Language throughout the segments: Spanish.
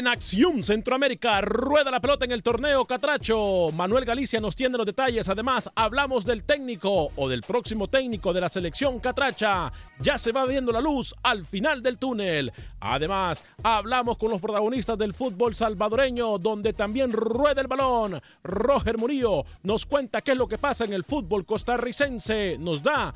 En Acción Centroamérica rueda la pelota en el torneo Catracho. Manuel Galicia nos tiene los detalles. Además, hablamos del técnico o del próximo técnico de la selección Catracha. Ya se va viendo la luz al final del túnel. Además, hablamos con los protagonistas del fútbol salvadoreño, donde también rueda el balón. Roger Murillo nos cuenta qué es lo que pasa en el fútbol costarricense. Nos da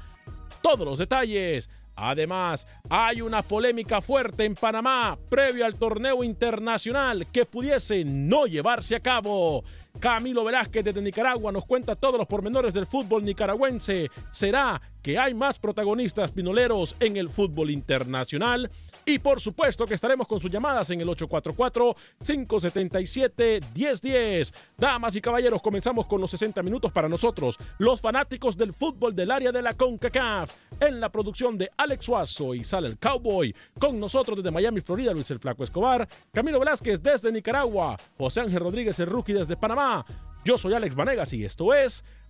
todos los detalles. Además, hay una polémica fuerte en Panamá previo al torneo internacional que pudiese no llevarse a cabo. Camilo Velázquez desde Nicaragua nos cuenta todos los pormenores del fútbol nicaragüense. ¿Será que hay más protagonistas pinoleros en el fútbol internacional? Y por supuesto que estaremos con sus llamadas en el 844-577-1010. Damas y caballeros, comenzamos con los 60 minutos para nosotros, los fanáticos del fútbol del área de la CONCACAF. En la producción de Alex Suazo y sale el Cowboy. Con nosotros desde Miami, Florida, Luis el Flaco Escobar. Camilo Velázquez desde Nicaragua. José Ángel Rodríguez, el rookie desde Panamá. Yo soy Alex Vanegas y esto es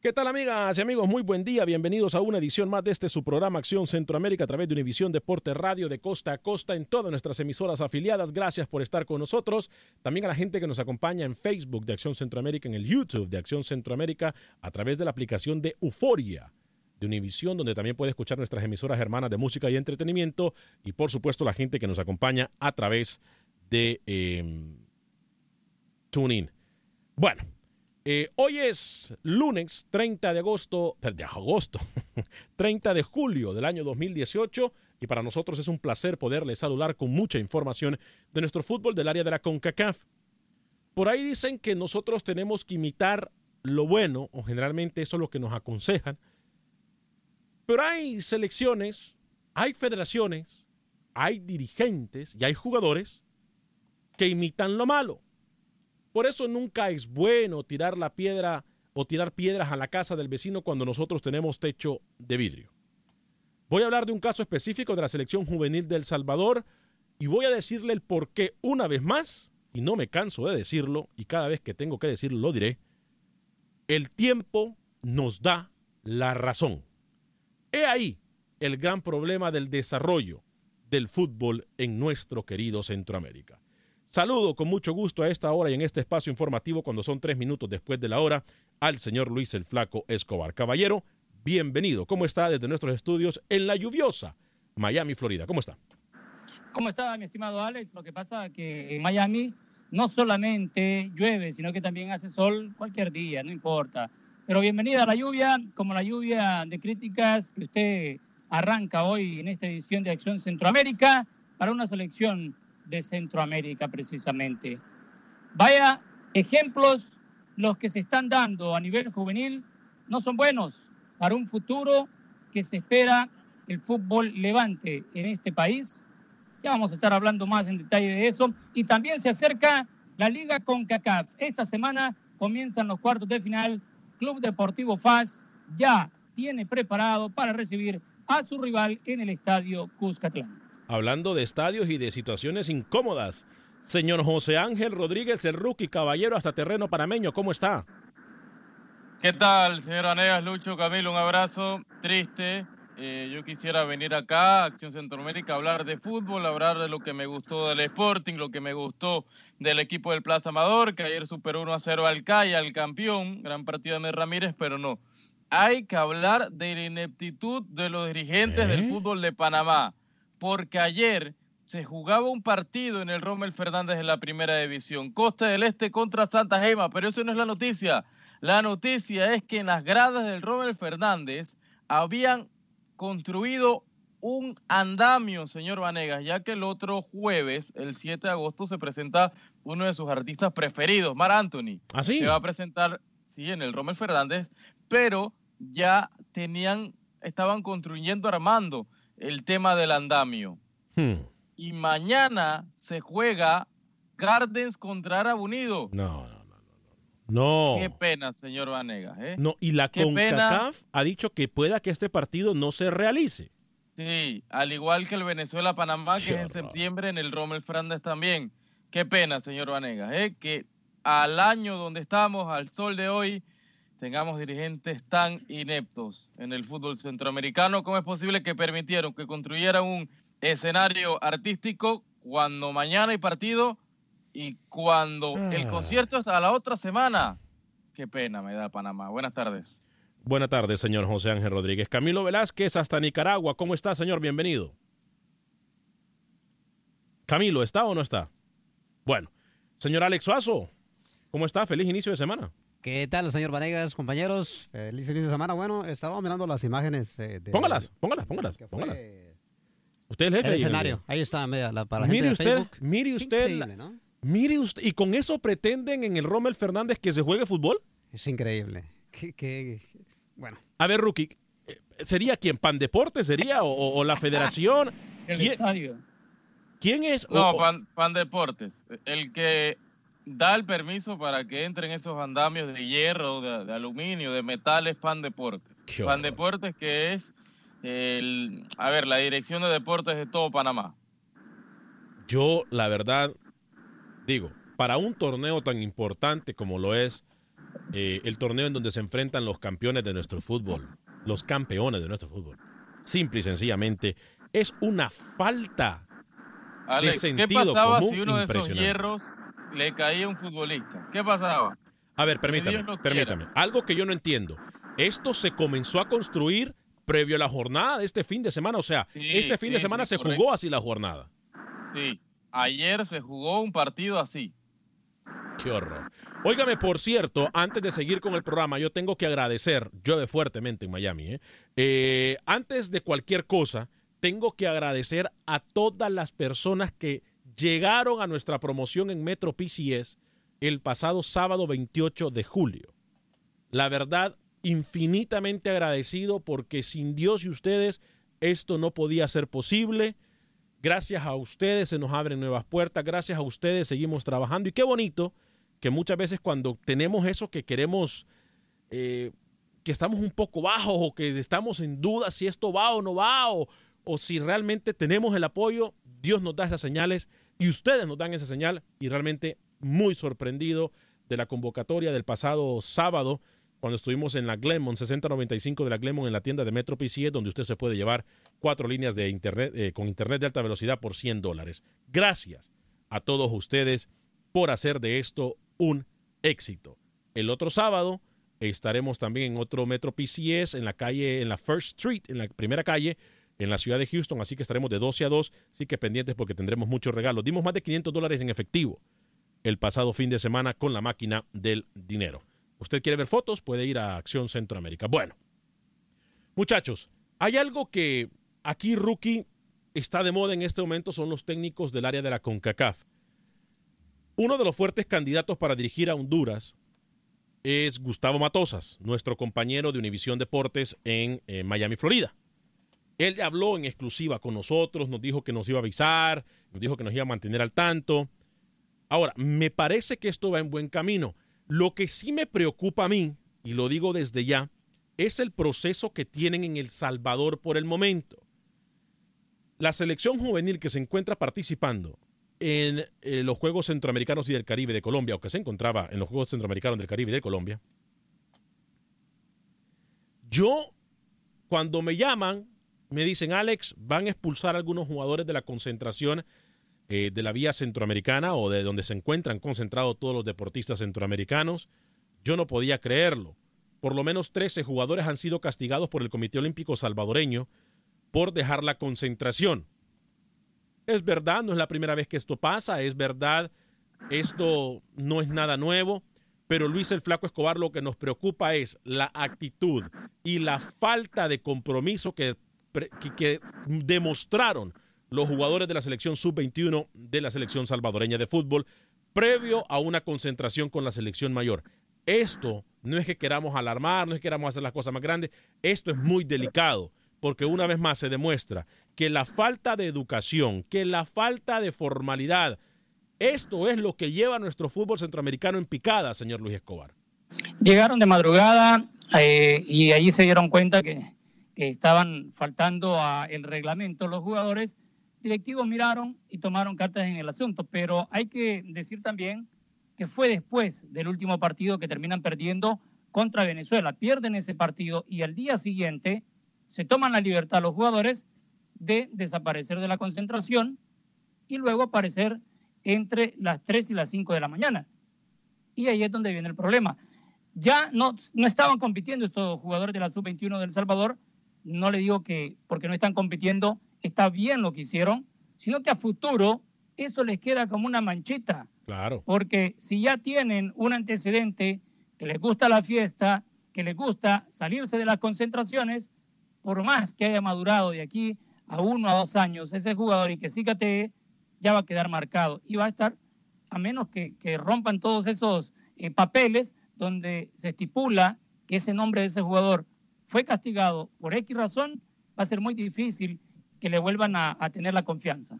¿Qué tal amigas y amigos? Muy buen día, bienvenidos a una edición más de este su programa Acción Centroamérica a través de Univisión Deporte Radio de costa a costa en todas nuestras emisoras afiliadas. Gracias por estar con nosotros. También a la gente que nos acompaña en Facebook de Acción Centroamérica, en el YouTube de Acción Centroamérica, a través de la aplicación de Euforia de Univisión, donde también puede escuchar nuestras emisoras hermanas de música y entretenimiento y por supuesto la gente que nos acompaña a través de eh, TuneIn. Bueno, eh, hoy es lunes 30 de agosto, de agosto, 30 de julio del año 2018 y para nosotros es un placer poderles saludar con mucha información de nuestro fútbol del área de la CONCACAF. Por ahí dicen que nosotros tenemos que imitar lo bueno, o generalmente eso es lo que nos aconsejan, pero hay selecciones, hay federaciones, hay dirigentes y hay jugadores que imitan lo malo. Por eso nunca es bueno tirar la piedra o tirar piedras a la casa del vecino cuando nosotros tenemos techo de vidrio. Voy a hablar de un caso específico de la selección juvenil del Salvador y voy a decirle el por qué una vez más, y no me canso de decirlo, y cada vez que tengo que decirlo lo diré, el tiempo nos da la razón. He ahí el gran problema del desarrollo del fútbol en nuestro querido Centroamérica. Saludo con mucho gusto a esta hora y en este espacio informativo, cuando son tres minutos después de la hora, al señor Luis el Flaco Escobar. Caballero, bienvenido. ¿Cómo está desde nuestros estudios en la lluviosa Miami, Florida? ¿Cómo está? ¿Cómo está, mi estimado Alex? Lo que pasa es que en Miami no solamente llueve, sino que también hace sol cualquier día, no importa. Pero bienvenida a la lluvia, como la lluvia de críticas que usted arranca hoy en esta edición de Acción Centroamérica para una selección de Centroamérica precisamente. Vaya ejemplos los que se están dando a nivel juvenil no son buenos para un futuro que se espera el fútbol levante en este país. Ya vamos a estar hablando más en detalle de eso. Y también se acerca la Liga CONCACAF. Esta semana comienzan los cuartos de final. Club Deportivo FAS ya tiene preparado para recibir a su rival en el estadio Cuscatlán. Hablando de estadios y de situaciones incómodas, señor José Ángel Rodríguez, el rookie caballero hasta terreno panameño, ¿cómo está? ¿Qué tal, señor Anegas, Lucho, Camilo? Un abrazo. Triste. Eh, yo quisiera venir acá, Acción Centroamérica, a hablar de fútbol, hablar de lo que me gustó del Sporting, lo que me gustó del equipo del Plaza Amador, que ayer superó 1 a 0 al CAI, al campeón, gran partido de Ramírez, pero no hay que hablar de la ineptitud de los dirigentes del ¿Eh? fútbol de Panamá, porque ayer se jugaba un partido en el Rommel Fernández en la primera división, Costa del Este contra Santa Gema, pero eso no es la noticia. La noticia es que en las gradas del Rommel Fernández habían construido un andamio, señor Vanegas, ya que el otro jueves, el 7 de agosto, se presenta uno de sus artistas preferidos, Mar Anthony. ¿Ah, sí? Se va a presentar, sí, en el Rommel Fernández, pero ya tenían, estaban construyendo, armando el tema del andamio. Hmm. Y mañana se juega Gardens contra Arab Unido. No, no, no, no. Qué pena, señor Vanegas. ¿eh? No, y la CONCACAF ha dicho que pueda que este partido no se realice. Sí, al igual que el Venezuela-Panamá, que es en septiembre en el Rommel Fernández también. Qué pena, señor Vanegas, ¿eh? que al año donde estamos, al sol de hoy, tengamos dirigentes tan ineptos en el fútbol centroamericano. ¿Cómo es posible que permitieron que construyeran un escenario artístico cuando mañana hay partido y cuando el ah. concierto está a la otra semana? Qué pena me da Panamá. Buenas tardes. Buenas tardes, señor José Ángel Rodríguez. Camilo Velázquez hasta Nicaragua. ¿Cómo está, señor? Bienvenido. Camilo, ¿está o no está? Bueno, señor Alex Suazo, ¿cómo está? Feliz inicio de semana. ¿Qué tal, señor Vanegas, compañeros? Feliz inicio de semana. Bueno, estaba mirando las imágenes. Eh, de, póngalas, póngalas, póngalas. póngalas. Usted es el jefe. El escenario. Ahí está, mira, la, para la mire gente usted, de Facebook. Mire usted. Mire usted. ¿Y con eso pretenden en el Rommel Fernández que se juegue fútbol? Es increíble. Que, bueno. A ver, Rookie, eh, ¿sería quién? ¿Pan Deportes sería? ¿O, la federación? el estadio. ¿Quién es? No, Pan, Pan Deportes. El que da el permiso para que entren esos andamios de hierro, de, aluminio, de metales, Pan Deportes. Pan Deportes que es, el, a ver, la dirección de deportes de todo Panamá. Yo, la verdad, digo, para un torneo tan importante como lo es eh, el torneo en donde se enfrentan los campeones de nuestro fútbol, los campeones de nuestro fútbol, simple y sencillamente, es una falta de sentido ¿qué pasaba común si uno de esos hierros le caía un futbolista. ¿Qué pasaba? A ver, permítame, permítame. Algo que yo no entiendo. Esto se comenzó a construir previo a la jornada de este fin de semana. O sea, este fin de semana se jugó así la jornada. Sí, ayer se jugó un partido así. Qué horror. Óigame, por cierto, antes de seguir con el programa, yo tengo que agradecer, llueve fuertemente en Miami, ¿eh? Eh, antes de cualquier cosa, tengo que agradecer a todas las personas que llegaron a nuestra promoción en Metro PCS el pasado sábado 28 de julio. La verdad, infinitamente agradecido porque sin Dios y ustedes esto no podía ser posible. Gracias a ustedes se nos abren nuevas puertas, gracias a ustedes seguimos trabajando y qué bonito que muchas veces cuando tenemos eso que queremos, eh, que estamos un poco bajos o que estamos en duda si esto va o no va o, o si realmente tenemos el apoyo, Dios nos da esas señales y ustedes nos dan esa señal y realmente muy sorprendido de la convocatoria del pasado sábado cuando estuvimos en la Glenmont 6095 de la Glenmont en la tienda de Metro PCS donde usted se puede llevar cuatro líneas de internet eh, con internet de alta velocidad por 100 dólares. Gracias a todos ustedes por hacer de esto un éxito. El otro sábado estaremos también en otro Metro PCS en la calle, en la First Street, en la primera calle, en la ciudad de Houston, así que estaremos de 12 a 2, así que pendientes porque tendremos muchos regalos. Dimos más de 500 dólares en efectivo el pasado fin de semana con la máquina del dinero. Usted quiere ver fotos, puede ir a Acción Centroamérica. Bueno, muchachos, hay algo que aquí, rookie, está de moda en este momento, son los técnicos del área de la CONCACAF. Uno de los fuertes candidatos para dirigir a Honduras es Gustavo Matosas, nuestro compañero de Univisión Deportes en eh, Miami, Florida. Él habló en exclusiva con nosotros, nos dijo que nos iba a avisar, nos dijo que nos iba a mantener al tanto. Ahora, me parece que esto va en buen camino. Lo que sí me preocupa a mí, y lo digo desde ya, es el proceso que tienen en El Salvador por el momento. La selección juvenil que se encuentra participando en eh, los Juegos Centroamericanos y del Caribe de Colombia, o que se encontraba en los Juegos Centroamericanos del Caribe de Colombia, yo, cuando me llaman, me dicen, Alex, van a expulsar a algunos jugadores de la concentración eh, de la vía centroamericana o de donde se encuentran concentrados todos los deportistas centroamericanos. Yo no podía creerlo. Por lo menos 13 jugadores han sido castigados por el Comité Olímpico Salvadoreño por dejar la concentración. Es verdad, no es la primera vez que esto pasa, es verdad, esto no es nada nuevo, pero Luis el Flaco Escobar lo que nos preocupa es la actitud y la falta de compromiso que, que, demostraron los jugadores de la selección sub-21 de la selección salvadoreña de fútbol previo a una concentración con la selección mayor. Esto no es que queramos alarmar, no es que queramos hacer las cosas más grandes, esto es muy delicado porque una vez más se demuestra que la falta de educación, que la falta de formalidad, esto es lo que lleva a nuestro fútbol centroamericano en picada, señor Luis Escobar. Llegaron de madrugada eh, y allí se dieron cuenta que, que estaban faltando a el reglamento los jugadores. Directivos miraron y tomaron cartas en el asunto, pero hay que decir también que fue después del último partido que terminan perdiendo contra Venezuela. Pierden ese partido y al día siguiente se toman la libertad los jugadores de desaparecer de la concentración y luego aparecer entre las 3 y las 5 de la mañana. Y ahí es donde viene el problema. Ya no, no estaban compitiendo estos jugadores de la sub-21 del Salvador. No le digo que porque no están compitiendo está bien lo que hicieron, sino que a futuro eso les queda como una manchita. Claro. Porque si ya tienen un antecedente que les gusta la fiesta, que les gusta salirse de las concentraciones, por más que haya madurado de aquí a uno a dos años ese jugador y que sí te ya va a quedar marcado y va a estar, a menos que, que rompan todos esos eh, papeles donde se estipula que ese nombre de ese jugador fue castigado por X razón, va a ser muy difícil que le vuelvan a, a tener la confianza.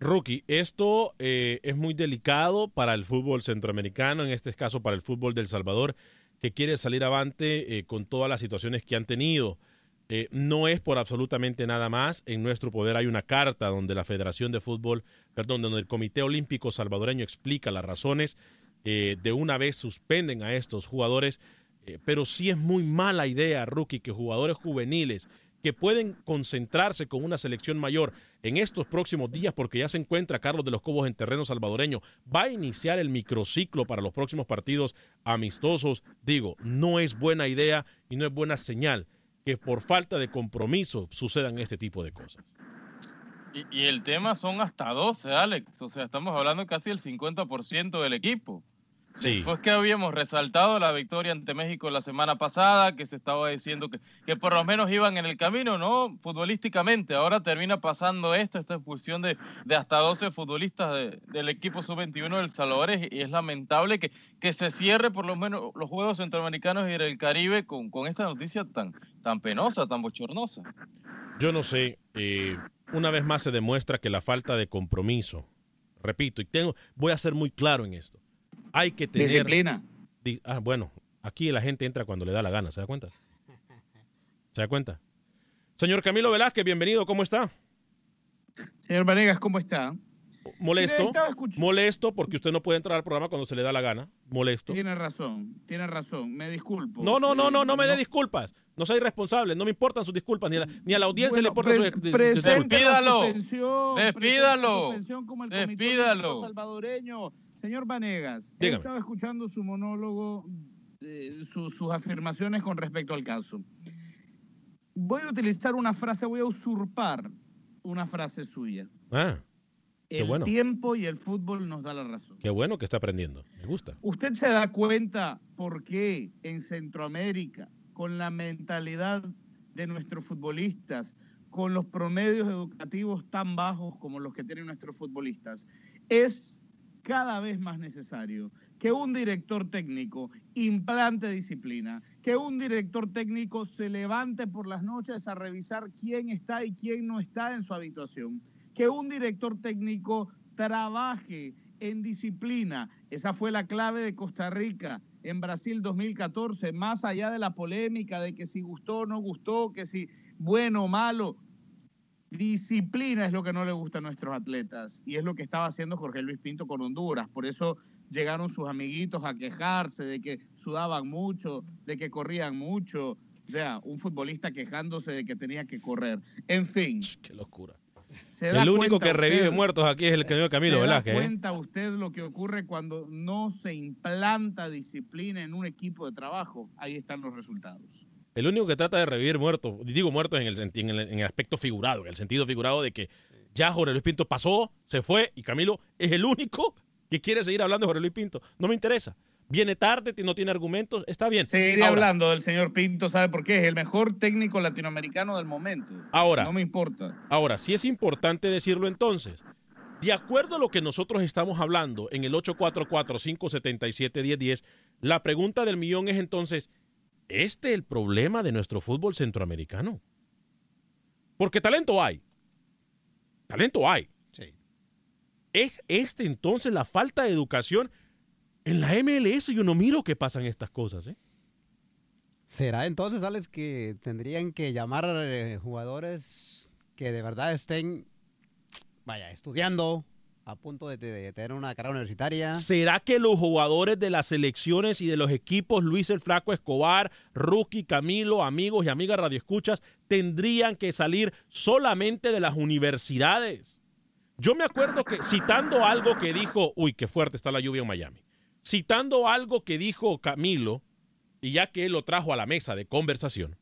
Rookie, esto eh, es muy delicado para el fútbol centroamericano, en este caso para el fútbol del Salvador, que quiere salir avante eh, con todas las situaciones que han tenido. Eh, no es por absolutamente nada más. En nuestro poder hay una carta donde la Federación de Fútbol, perdón, donde el Comité Olímpico Salvadoreño explica las razones. Eh, de una vez suspenden a estos jugadores. Eh, pero sí es muy mala idea, rookie, que jugadores juveniles que pueden concentrarse con una selección mayor en estos próximos días, porque ya se encuentra Carlos de los Cobos en terreno salvadoreño, va a iniciar el microciclo para los próximos partidos amistosos. Digo, no es buena idea y no es buena señal que por falta de compromiso sucedan este tipo de cosas. Y, y, el tema son hasta 12, Alex. O sea, estamos hablando casi el 50% del equipo. Sí. Después que habíamos resaltado la victoria ante México la semana pasada, que se estaba diciendo que, que por lo menos iban en el camino, ¿no? Futbolísticamente. Ahora termina pasando esto, esta expulsión de, de hasta 12 futbolistas de, del equipo sub-21 del Salvador. Y es lamentable que, que se cierre por lo menos los Juegos Centroamericanos y del Caribe con, con esta noticia tan, tan penosa, tan bochornosa. Yo no sé, eh, una vez más se demuestra que la falta de compromiso, repito, y tengo, voy a ser muy claro en esto hay que tener... Disciplina. Di, ah, bueno, Aquí la gente entra cuando le da la gana, ¿se da cuenta? ¿Se da cuenta? Señor Camilo Velázquez, bienvenido, ¿cómo está? Señor Vanegas, ¿cómo está? Molesto, molesto porque usted no puede entrar al programa cuando se le da la gana. Molesto. Tiene razón, tiene razón, me disculpo. No, no, no, no, no me dé disculpas. No sea irresponsable, no me importan sus disculpas, ni a la, ni a la audiencia le importan pres- sus dis- presente la Despídalo. Despídalo. Despídalo. Salvadoreño. Señor Vanegas, he estado escuchando su monólogo, eh, su- sus afirmaciones con respecto al caso. Voy a utilizar una frase, voy a usurpar una frase suya. Ah, Qué El bueno. tiempo y el fútbol nos da la razón. qué bueno que está aprendiendo. Me gusta. ¿Usted se da cuenta por qué en Centroamérica, con la mentalidad de nuestros futbolistas, con los promedios educativos tan bajos como los que tienen nuestros futbolistas, es cada vez más necesario que un director técnico implante disciplina, que un director técnico se levante por las noches a revisar quién está y quién no está en su habitación, que un director técnico trabaje en disciplina. Esa fue la clave de Costa Rica en Brasil 2014, más allá de la polémica de que si gustó o no gustó, que si bueno o malo. Disciplina es lo que no le gusta a nuestros atletas y es lo que estaba haciendo Jorge Luis Pinto con Honduras. Por eso llegaron sus amiguitos a quejarse de que sudaban mucho, de que corrían mucho. O sea, un futbolista quejándose de que tenía que correr. En fin. Qué locura. se El único que revive usted- muertos aquí es el señor Camilo ¿Se Velázquez. da ¿eh? cuenta usted lo que ocurre cuando no se implanta disciplina en un equipo de trabajo? Ahí están los resultados. El único que trata de revivir muertos, digo muertos en el, senti- en el, en el aspecto figurado, en el sentido figurado de que ya Jorge Luis Pinto pasó, se fue y Camilo es el único que quiere seguir hablando de Jorge Luis Pinto. No me interesa. Viene tarde, no tiene argumentos, está bien. Seguiré Ahora, hablando del señor Pinto, ¿sabe por qué? Es el mejor técnico latinoamericano del momento. Ahora. No me importa. Ahora, sí es importante decirlo entonces. De acuerdo a lo que nosotros estamos hablando en el 844-577-1010, la pregunta del millón es entonces, ¿este el problema de nuestro fútbol centroamericano? Porque talento hay. Talento hay. Sí. ¿Es este entonces la falta de educación? En la MLS yo no miro que pasan estas cosas, ¿eh? ¿Será entonces, Alex, que tendrían que llamar eh, jugadores que de verdad estén, vaya, estudiando, a punto de, tener una carrera universitaria? ¿Será que los jugadores de las selecciones y de los equipos Luis el Flaco Escobar, Rookie, Camilo, amigos y amigas radioescuchas tendrían que salir solamente de las universidades? Yo me acuerdo que citando algo que dijo, uy, qué fuerte está la lluvia en Miami, citando algo que dijo Camilo, y ya que él lo trajo a la mesa de conversación,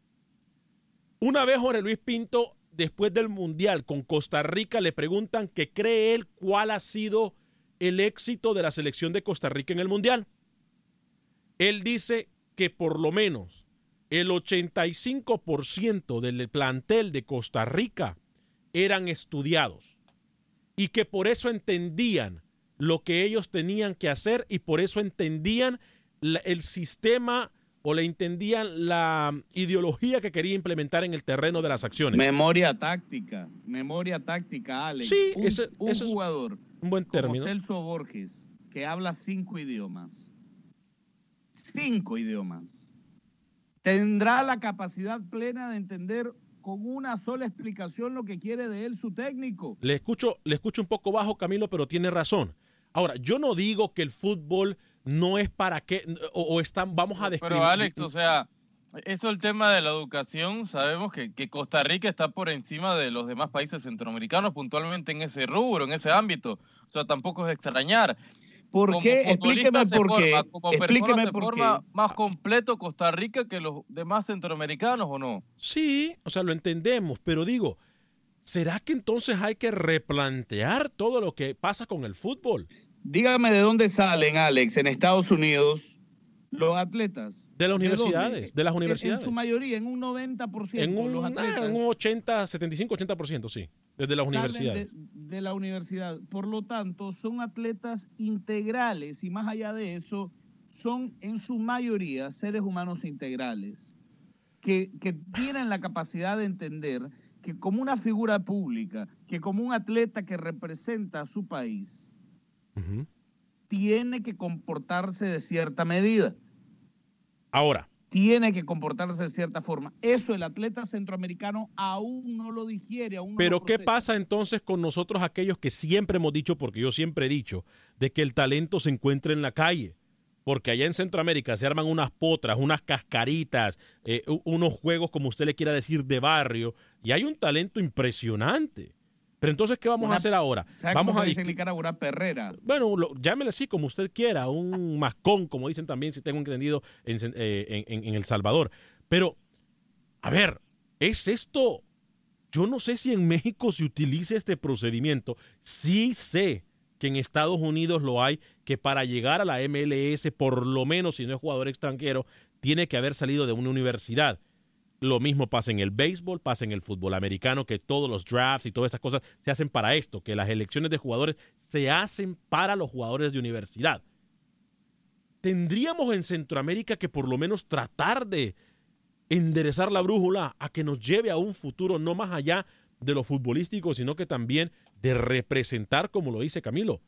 una vez Jorge Luis Pinto, después del Mundial con Costa Rica, le preguntan que cree él cuál ha sido el éxito de la selección de Costa Rica en el Mundial. Él dice que por lo menos el 85% del plantel de Costa Rica eran estudiados y que por eso entendían lo que ellos tenían que hacer y por eso entendían el sistema o le entendían la ideología que quería implementar en el terreno de las acciones. Memoria táctica, memoria táctica, Alex. Sí, un, ese- un eso es jugador un buen como término. Celso Borges, que habla cinco idiomas, cinco idiomas, tendrá la capacidad plena de entender con una sola explicación lo que quiere de él su técnico. Le escucho, le escucho un poco bajo, Camilo, pero tiene razón. Ahora, yo no digo que el fútbol no es para qué, o, o están, vamos a describir. Pero Alex, o sea, eso el tema de la educación, sabemos que, que Costa Rica está por encima de los demás países centroamericanos, puntualmente en ese rubro, en ese ámbito. O sea, tampoco es extrañar. ¿Por Como qué? Explíqueme por qué. forma, como Explíqueme se por forma qué. más completo Costa Rica que los demás centroamericanos, ¿o no? Sí, o sea, lo entendemos, pero digo, ¿será que entonces hay que replantear todo lo que pasa con el fútbol? Dígame de dónde salen, Alex, en Estados Unidos, los atletas. De las universidades, de las universidades. En su mayoría, en un 90%. En un, los atletas en un 80, 75, 80%, sí, desde las salen universidades. De, de la universidad. Por lo tanto, son atletas integrales y más allá de eso, son en su mayoría seres humanos integrales que, que tienen la capacidad de entender que como una figura pública, que como un atleta que representa a su país, Tiene que comportarse de cierta medida. Ahora. Tiene que comportarse de cierta forma. Eso el atleta centroamericano aún no lo digiere. Aún Pero ¿qué pasa entonces con nosotros aquellos que siempre hemos dicho, porque yo siempre he dicho, de que el talento se encuentra en la calle? Porque allá en Centroamérica se arman unas potras, unas cascaritas, eh, unos juegos, como usted le quiera decir, de barrio, y hay un talento impresionante. Pero entonces, ¿qué vamos Una- a hacer ahora? ¿Sabe Vamos a se dice en disqui- Nicaragua? Perrera. bueno, lo- llámele así como usted quiera, un mascón, como dicen también, si tengo entendido, en, eh, en- en- en El Salvador. Pero, a ver, ¿es esto? Yo no sé si en México se utiliza este procedimiento. Sí sé que en Estados Unidos lo hay, que para llegar a la MLS, por lo menos si no es jugador extranjero, tiene que haber salido de una universidad. Lo mismo pasa en el béisbol, pasa en el fútbol americano, que todos los drafts y todas esas cosas se hacen para esto, que las elecciones de jugadores se hacen para los jugadores de universidad. Tendríamos en Centroamérica que por lo menos tratar de enderezar la brújula a que nos lleve a un futuro no más allá de lo futbolístico, sino que también de representar, como lo dice Camilo.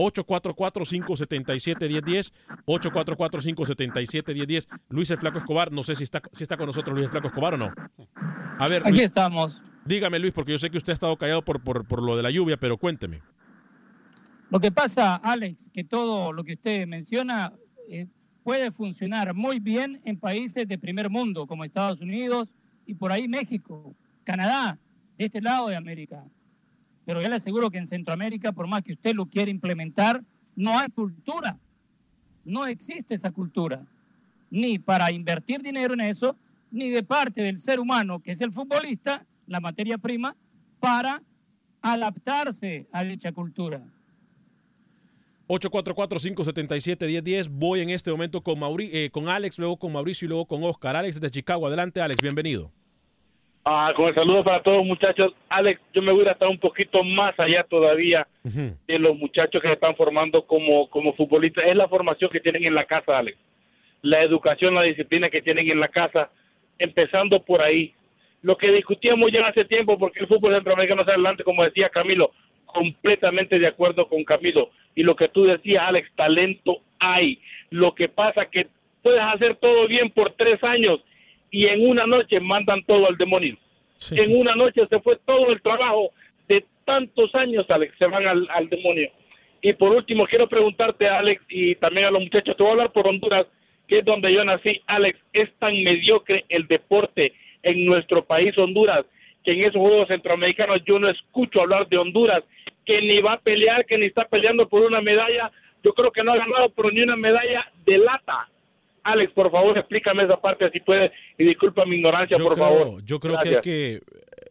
844-577-1010, 844-577-1010. Luis el Flaco Escobar, no sé si está, si está con nosotros Luis el Flaco Escobar o no. A ver, Aquí Luis, estamos. dígame Luis, porque yo sé que usted ha estado callado por, por, por lo de la lluvia, pero cuénteme. Lo que pasa, Alex, que todo lo que usted menciona eh, puede funcionar muy bien en países de primer mundo, como Estados Unidos y por ahí México, Canadá, de este lado de América. Pero yo le aseguro que en Centroamérica, por más que usted lo quiera implementar, no hay cultura. No existe esa cultura. Ni para invertir dinero en eso, ni de parte del ser humano, que es el futbolista, la materia prima, para adaptarse a dicha cultura. 844-577-1010. Voy en este momento con, eh, con Alex, luego con Mauricio y luego con Oscar. Alex de Chicago. Adelante, Alex, bienvenido. Ah, con el saludo para todos muchachos. Alex, yo me voy a estar un poquito más allá todavía de los muchachos que se están formando como, como futbolistas. Es la formación que tienen en la casa, Alex. La educación, la disciplina que tienen en la casa, empezando por ahí. Lo que discutíamos ya hace tiempo, porque el fútbol centroamericano sale adelante, como decía Camilo, completamente de acuerdo con Camilo. Y lo que tú decías, Alex, talento hay. Lo que pasa que puedes hacer todo bien por tres años y en una noche mandan todo al demonio. En una noche se fue todo el trabajo de tantos años, Alex, se van al, al demonio. Y por último, quiero preguntarte, Alex, y también a los muchachos, te voy a hablar por Honduras, que es donde yo nací. Alex, es tan mediocre el deporte en nuestro país, Honduras, que en esos Juegos Centroamericanos yo no escucho hablar de Honduras, que ni va a pelear, que ni está peleando por una medalla. Yo creo que no ha ganado por ni una medalla de lata. Alex, por favor, explícame esa parte si puedes y disculpa mi ignorancia, Yo por creo, favor. yo creo Gracias. que hay que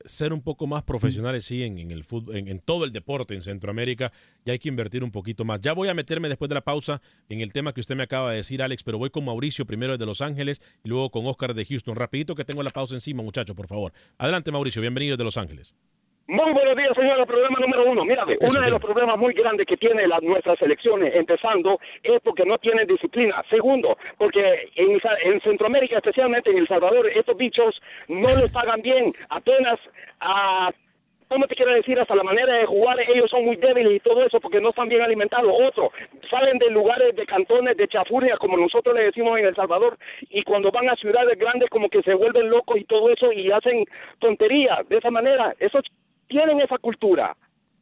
ser un poco más profesionales, sí, en, en el fútbol, en, en todo el deporte en Centroamérica, y hay que invertir un poquito más. Ya voy a meterme después de la pausa en el tema que usted me acaba de decir, Alex, pero voy con Mauricio primero desde Los Ángeles y luego con Oscar de Houston. Rapidito que tengo la pausa encima, muchachos, por favor. Adelante, Mauricio, bienvenido desde Los Ángeles. Muy buenos días, señor. El problema número uno. Mira, uno de los problemas muy grandes que tiene las nuestras selecciones, empezando, es porque no tienen disciplina. Segundo, porque en, en Centroamérica, especialmente en El Salvador, estos bichos no les pagan bien. Apenas a. ¿Cómo te quiero decir? Hasta la manera de jugar, ellos son muy débiles y todo eso porque no están bien alimentados. Otro, salen de lugares, de cantones, de chafurria, como nosotros le decimos en El Salvador, y cuando van a ciudades grandes, como que se vuelven locos y todo eso y hacen tonterías. De esa manera, esos tienen esa cultura.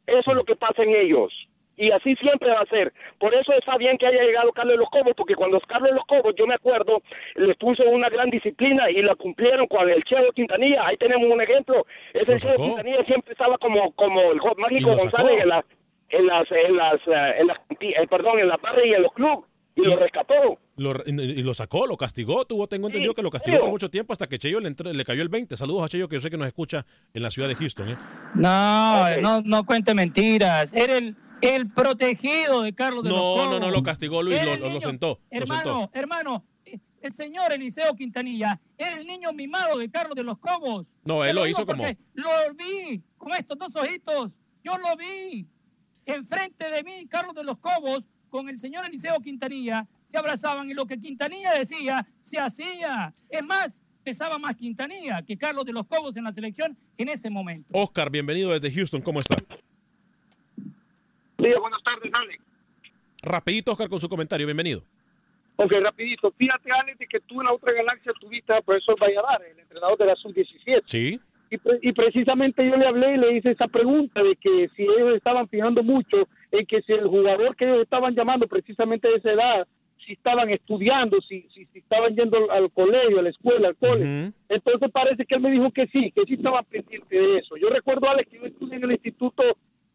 Eso es lo que pasa en ellos. Y así siempre va a ser. Por eso está bien que haya llegado Carlos de los Cobos, porque cuando Carlos de los Cobos, yo me acuerdo, les puso una gran disciplina y la cumplieron con el Cheo Quintanilla. Ahí tenemos un ejemplo. Ese Cheo Quintanilla siempre estaba como, como el Mágico Y. González en las, en las, en las, eh, en las, eh, perdón, en la barra y en los clubes. Y lo rescató. Lo, y lo sacó, lo castigó, tuvo, tengo entendido que lo castigó por mucho tiempo hasta que Cheyo le, cayó el 20. Saludos a Cheyo, que yo sé que nos escucha en la ciudad de Houston. ¿eh? No, no, no cuente mentiras. Era el, el protegido de Carlos de los No, no, no, lo castigó Luis, lo, lo- sentó. lo sentó. Hermano, hermano, el señor Eliseo Quintanilla era el niño mimado de Carlos de los Cobos. No, él lo hizo como- Lo vi con estos dos ojitos. Yo lo vi. Enfrente de mí, Carlos de los Cobos, con el señor Eliseo Quintanilla, se abrazaban y lo que Quintanilla decía, se hacía. Es más, pesaba más Quintanilla que Carlos de los Cobos en la selección en ese momento. Oscar, bienvenido desde Houston, ¿cómo está? buenas tardes, Alex. Rapidito, Oscar, con su comentario, bienvenido. Ok, rapidito. Fíjate, Alex, de que tú en la otra galaxia tuviste al profesor Valladares, el entrenador de la Sub-17. Sí. Y, pre- y precisamente yo le hablé y le hice esa pregunta de que si ellos estaban fijando mucho en que si el jugador que ellos estaban llamando precisamente de esa edad, si estaban estudiando, si, si, si estaban yendo al, colegio, a la escuela, al cole. Entonces parece que él me dijo que sí, que sí estaban pendientes de eso. Yo recuerdo, Alex, que yo estudié en el instituto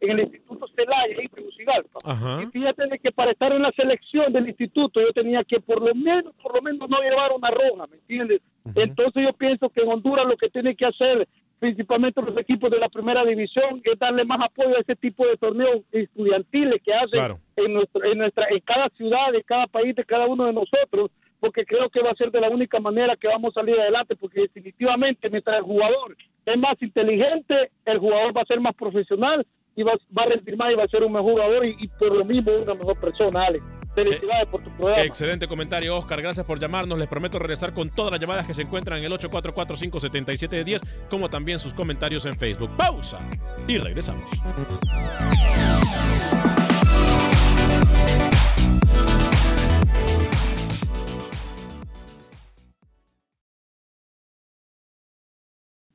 en el Instituto Celaya, ahí en Tegucigalpa. Y fíjate de que para estar en la selección del instituto yo tenía que por lo menos, por lo menos no llevar una roja, ¿me entiendes? Entonces yo pienso que en Honduras lo que tiene que hacer, principalmente los equipos de la primera división, es darle más apoyo a ese tipo de torneos estudiantiles que hacen Claro. en nuestra, en nuestra, en cada ciudad, en cada país, de cada uno de nosotros, porque creo que va a ser de la única manera que vamos a salir adelante, porque definitivamente mientras el jugador es más inteligente, el jugador va a ser más profesional y va, va a rendir más y va a ser un mejor jugador y, y por lo mismo una mejor persona, Alex. Felicidades por tu programa. Excelente comentario, Oscar. Gracias por llamarnos. Les prometo regresar con todas las llamadas que se encuentran en el 844-577-10, como también sus comentarios en Facebook. Pausa y regresamos.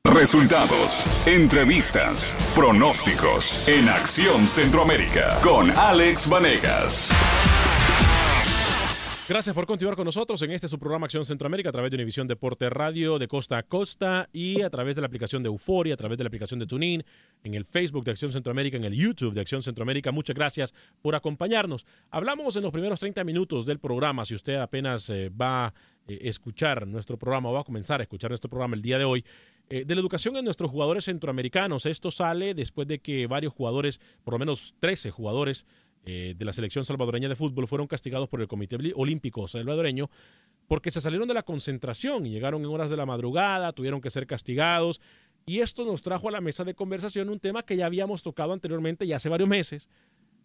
Resultados, entrevistas, pronósticos en Acción Centroamérica con Alex Vanegas. Gracias por continuar con nosotros en este su programa Acción Centroamérica a través de Univisión Deporte Radio de costa a costa y a través de la aplicación de Euforia, a través de la aplicación de TuneIn, en el Facebook de Acción Centroamérica, en el YouTube de Acción Centroamérica. Muchas gracias por acompañarnos. Hablamos en los primeros 30 minutos del programa. Si usted apenas eh, va a eh, escuchar nuestro programa o va a comenzar a escuchar nuestro programa el día de hoy, eh, de la educación de nuestros jugadores centroamericanos. Esto sale después de que varios jugadores, por lo menos 13 jugadores, eh, de la selección salvadoreña de fútbol fueron castigados por el Comité Olímpico Salvadoreño porque se salieron de la concentración y llegaron en horas de la madrugada, tuvieron que ser castigados. Y esto nos trajo a la mesa de conversación un tema que ya habíamos tocado anteriormente, ya hace varios meses,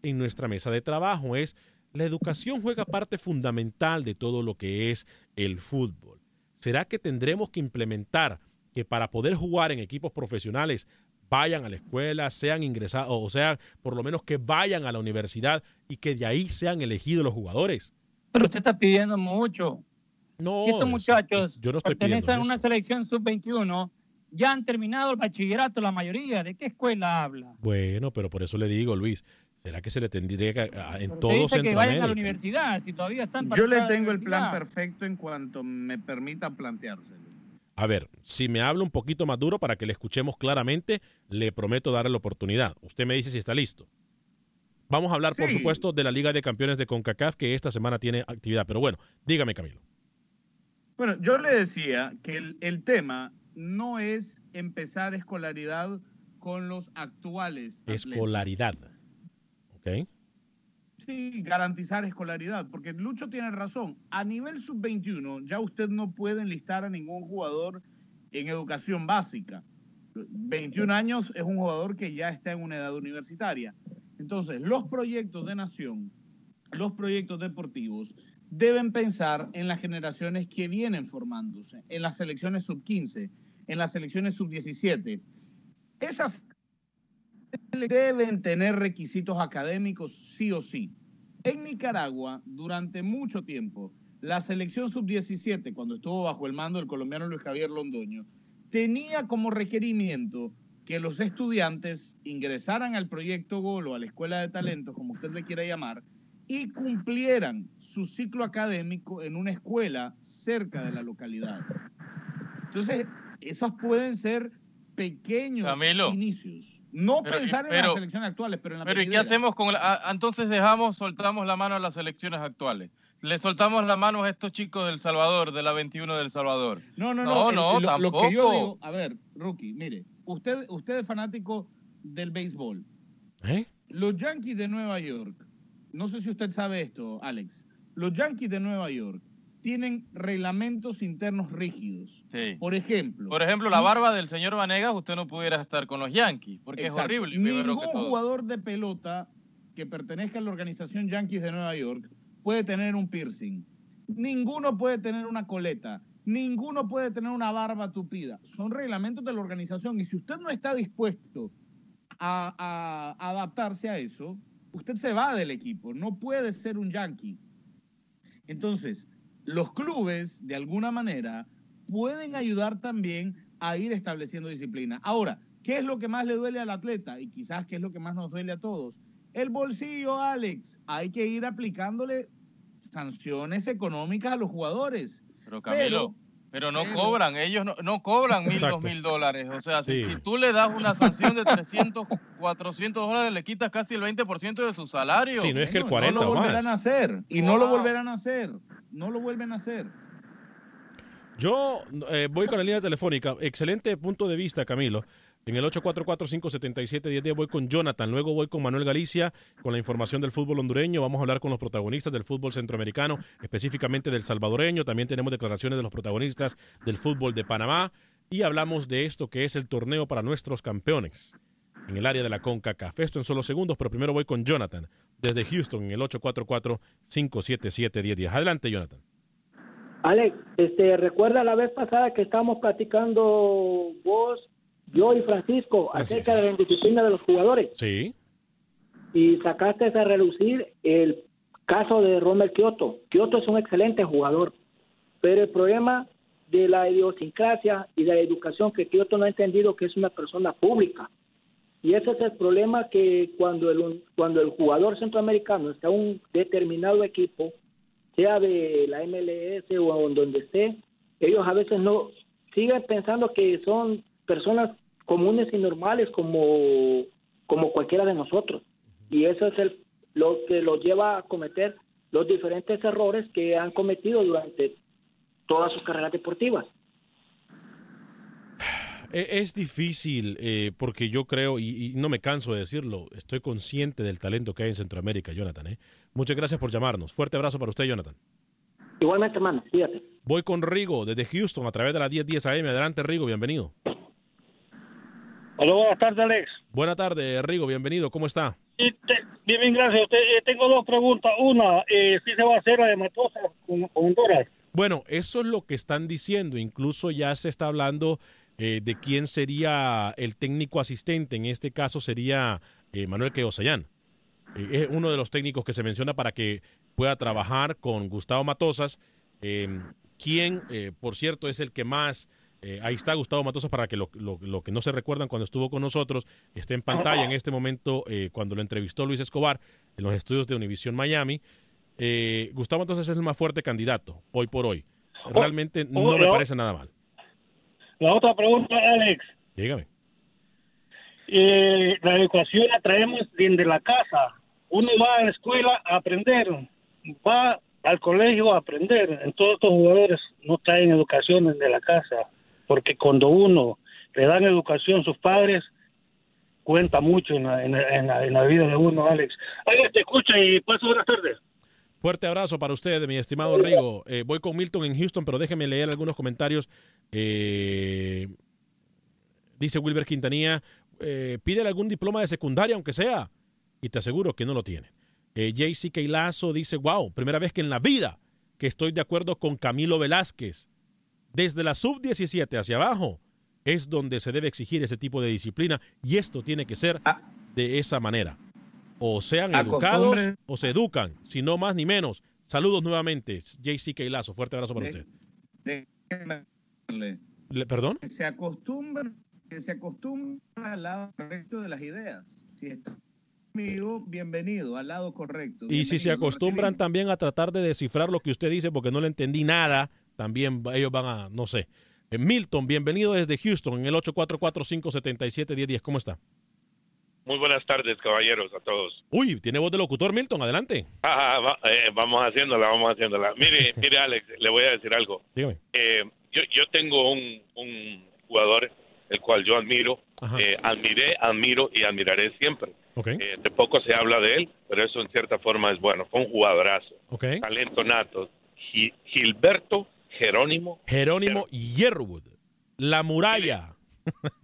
en nuestra mesa de trabajo. Es la educación juega parte fundamental de todo lo que es el fútbol. ¿Será que tendremos que implementar que para poder jugar en equipos profesionales vayan a la escuela, sean ingresados, o sea, por lo menos que vayan a la universidad y que de ahí sean elegidos los jugadores. Pero usted está pidiendo mucho. No, si estos es- muchachos yo no estoy pertenecen a una selección sub-21, ya han terminado el bachillerato la mayoría. ¿De qué escuela habla? Bueno, pero por eso le digo, Luis, ¿será que se le tendría que a- en todo dice que vayan a la universidad, si todavía están Yo le tengo el plan perfecto en cuanto me permita planteárselo. A ver, si me habla un poquito más duro para que le escuchemos claramente, le prometo darle la oportunidad. Usted me dice si está listo. Vamos a hablar, por supuesto, de la Liga de Campeones de CONCACAF, que esta semana tiene actividad. Pero bueno, dígame, Camilo. Bueno, yo le decía que el, el tema no es empezar escolaridad con los actuales. atletas. Escolaridad. ¿Ok? Sí, garantizar escolaridad, porque Lucho tiene razón. A nivel sub-21 ya usted no puede enlistar a ningún jugador en educación básica. 21 años es un jugador que ya está en una edad universitaria. Entonces, los proyectos de nación, los proyectos deportivos, deben pensar en las generaciones que vienen formándose, en las selecciones sub-15, en las selecciones sub-17. Esas deben tener requisitos académicos sí o sí. En Nicaragua, durante mucho tiempo, la selección sub-17, cuando estuvo bajo el mando del colombiano Luis Javier Londoño, tenía como requerimiento que los estudiantes ingresaran al proyecto Gol o a la escuela de talentos, como usted le quiera llamar, y cumplieran su ciclo académico en una escuela cerca de la localidad. Entonces, esos pueden ser pequeños Camilo. inicios. No Pero- pensar en pero- las selecciones actuales, pero en la Pero ¿y qué hacemos con la, a- entonces dejamos, soltamos la mano a las selecciones actuales? Le soltamos la mano a estos chicos del Salvador, de la 21 del Salvador. No, no, no, no. el- no, lo, lo tampoco. que yo digo, a ver, Rookie, mire, usted, usted es fanático del béisbol. ¿Eh? Los Yankees de Nueva York, no sé si usted sabe esto, Alex. Los Yankees de Nueva York tienen reglamentos internos rígidos. Sí. Por ejemplo, Por ejemplo, la barba del señor Vanegas, usted no pudiera estar con los Yankees, porque Exacto. es horrible. Ningún que jugador de pelota que pertenezca a la organización Yankees de Nueva York puede tener un piercing. Ninguno puede tener una coleta. Ninguno puede tener una barba tupida. Son reglamentos de la organización y si usted no está dispuesto a, a adaptarse a eso, usted se va del equipo. No puede ser un Yankee. Entonces, los clubes, de alguna manera, pueden ayudar también a ir estableciendo disciplina. Ahora, ¿qué es lo que más le duele al atleta? Y quizás qué es lo que más nos duele a todos. El bolsillo, Alex. Hay que ir aplicándole sanciones económicas a los jugadores. Pero Camilo, pero, no cobran, ellos no, no cobran mil, dos mil dólares. O sea, si, Sí. si tú le das una sanción de 300, 400 dólares, le quitas casi el 20% de su salario. Sí, no es que el no 40 lo o volverán más. a hacer. Y no lo volverán a hacer. No lo vuelven a hacer. Yo eh, voy con la línea telefónica. Excelente punto de vista, Camilo. En el 844-577-1010 voy con Jonathan, luego voy con Manuel Galicia con la información del fútbol hondureño. Vamos a hablar con los protagonistas del fútbol centroamericano, específicamente del salvadoreño. También tenemos declaraciones de los protagonistas del fútbol de Panamá. Y hablamos de esto que es el torneo para nuestros campeones en el área de la CONCACAF. Esto en solo segundos, pero primero voy con Jonathan desde Houston en el 844-577-1010. Adelante, Jonathan. Alex, este, recuerda la vez pasada que estábamos platicando vos, yo y Francisco acerca de la indisciplina de los jugadores Sí. y sacaste a relucir el caso de Rommel Kioto. Kioto es un excelente jugador, pero el problema de la idiosincrasia y de la educación que Kioto no ha entendido que es una persona pública. Y ese es el problema que cuando el, cuando el jugador centroamericano está en un determinado equipo, sea de la MLS o donde esté, ellos a veces no siguen pensando que son personas comunes y normales como, como cualquiera de nosotros. Y eso es el, lo que los lleva a cometer los diferentes errores que han cometido durante todas sus carreras deportivas. E- Es difícil eh, porque yo creo, y, y no me canso de decirlo, estoy consciente del talento que hay en Centroamérica, Jonathan. ¿eh? Muchas gracias por llamarnos. Fuerte abrazo para usted, Jonathan. Igualmente, hermano, fíjate. Voy con Rigo desde Houston a través de la 1010 AM. Adelante, Rigo, bienvenido. Hola, buenas tardes, Alex. Buena tarde, Rigo, bienvenido. ¿Cómo está? Y te- bien, bien, gracias. Te- eh, tengo dos preguntas. Una, eh, si se va a hacer la de Matosa con, con Honduras. Bueno, eso es lo que están diciendo. Incluso ya se está hablando eh, de quién sería el técnico asistente. En este caso sería eh, Manuel Queosayán. Eh, es uno de los técnicos que se menciona para que pueda trabajar con Gustavo Matosas, eh, quien, eh, por cierto, es el que más... eh, ahí está Gustavo Matosas para que lo, lo- lo que no se recuerdan cuando estuvo con nosotros esté en pantalla en este momento eh, cuando lo entrevistó Luis Escobar en los estudios de Univisión Miami. Eh, Gustavo Matosas es el más fuerte candidato hoy por hoy. Realmente no me oh, parece nada mal. La otra pregunta, Alex. Dígame. Eh, la educación la traemos desde la casa. Uno va a la escuela a aprender, va al colegio a aprender. En todos estos jugadores no traen educación desde la casa, porque cuando uno le dan educación a sus padres, cuenta mucho en la, en en la- vida de uno, Alex. Alex, te escucha y paso buenas tardes. Fuerte abrazo para usted, mi estimado Rigo. Eh, voy con Milton en Houston, pero déjeme leer algunos comentarios. Eh, dice Wilber Quintanilla, eh, pídele algún diploma de secundaria, aunque sea, y te aseguro que no lo tiene. Eh, JC Keilazo dice, wow, primera vez que en la vida que estoy de acuerdo con Camilo Velázquez. Desde la sub-17 hacia abajo es donde se debe exigir ese tipo de disciplina y esto tiene que ser de esa manera. O sean educados o se educan, si no más ni menos. Saludos nuevamente, JC Keilazo. Fuerte abrazo para usted. Le- ¿Perdón? Que se acostumbran, que se acostumbran al lado correcto de las ideas. Si está conmigo, bienvenido, al lado correcto. Y si se acostumbran también a tratar de descifrar lo que usted dice porque no le entendí nada, también ellos van a, no sé. Eh, Milton, bienvenido desde Houston en el 844-577-1010. ¿Cómo está? Muy buenas tardes, caballeros, a todos. Uy, tiene voz de locutor, Milton, adelante. Ah, va- eh, vamos haciéndola, vamos haciéndola. Mire, mire, Alex, le voy a decir algo. Dígame. Eh, yo, yo tengo un, un jugador el cual yo admiro, eh, admiré, admiro y admiraré siempre. Eh, de poco se habla de él, pero eso en cierta forma es bueno. Fue un jugadorazo, talento nato. Gi- Gilberto Jerónimo Jerónimo Yerwood, la muralla.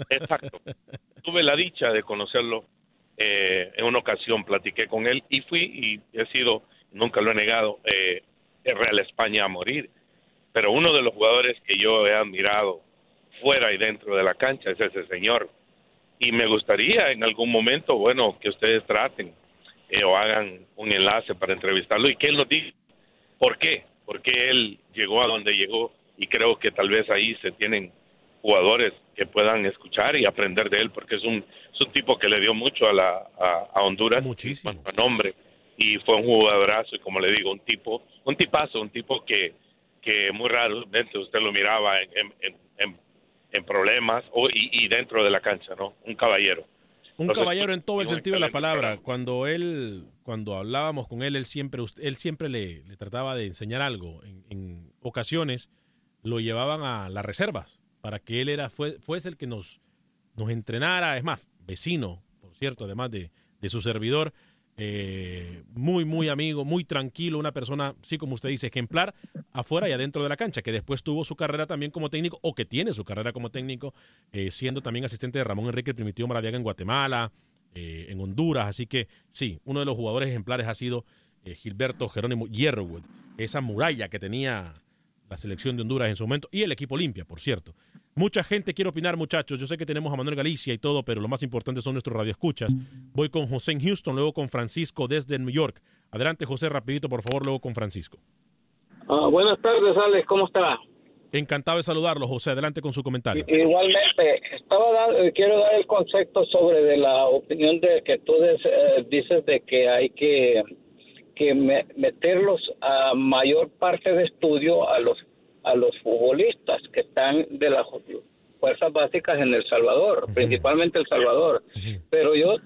Exacto. Tuve la dicha de conocerlo eh, en una ocasión, platiqué con él y fui y he sido, nunca lo he negado, eh, Real España a morir. Pero uno de los jugadores que yo he admirado fuera y dentro de la cancha es ese señor. Y me gustaría en algún momento, bueno, que ustedes traten eh, o hagan un enlace para entrevistarlo y que él nos diga por qué, por qué él llegó a donde llegó y creo que tal vez ahí se tienen jugadores que puedan escuchar y aprender de él porque es un, es un tipo que le dio mucho a, la, a, a Honduras Muchísimo. a nombre y fue un jugadorazo y como le digo un tipo un tipazo un tipo que que muy raramente usted lo miraba en, en, en- en- en problemas o, y, y dentro de la cancha no un caballero Un Entonces, caballero en todo el sentido de la palabra. Cuando él, cuando hablábamos con él, él siempre, él siempre le, le trataba de enseñar algo. En, en ocasiones lo llevaban a las reservas para que él era, fue, fuese el que nos, nos entrenara. Es más, vecino, por cierto, además de, de su servidor. Eh, muy, muy amigo, muy tranquilo, una persona, sí, como usted dice, ejemplar afuera y adentro de la cancha, que después tuvo su carrera también como técnico, o que tiene su carrera como técnico, eh, siendo también asistente de Ramón Enrique Primitivo Maradiaga en Guatemala, eh, en Honduras. Así que sí, uno de los jugadores ejemplares ha sido eh, Gilberto Jerónimo Hierrowood, esa muralla que tenía la selección de Honduras en su momento y el equipo Olimpia, por cierto. Mucha gente quiere opinar, muchachos. Yo sé que tenemos a Manuel Galicia y todo, pero lo más importante son nuestros radioescuchas. Voy con José en Houston, luego con Francisco desde New York. Adelante, José, rapidito, por favor, luego con Francisco. Ah, buenas tardes, Alex, ¿cómo está? Encantado de saludarlo, José. Adelante con su comentario. Igualmente, estaba eh, quiero dar el concepto sobre de la opinión de que tú des- eh, dices de que hay que, que me- meterlos a mayor parte de estudio a los a los futbolistas que están de las fuerzas básicas en El Salvador, principalmente El Salvador. Pero yo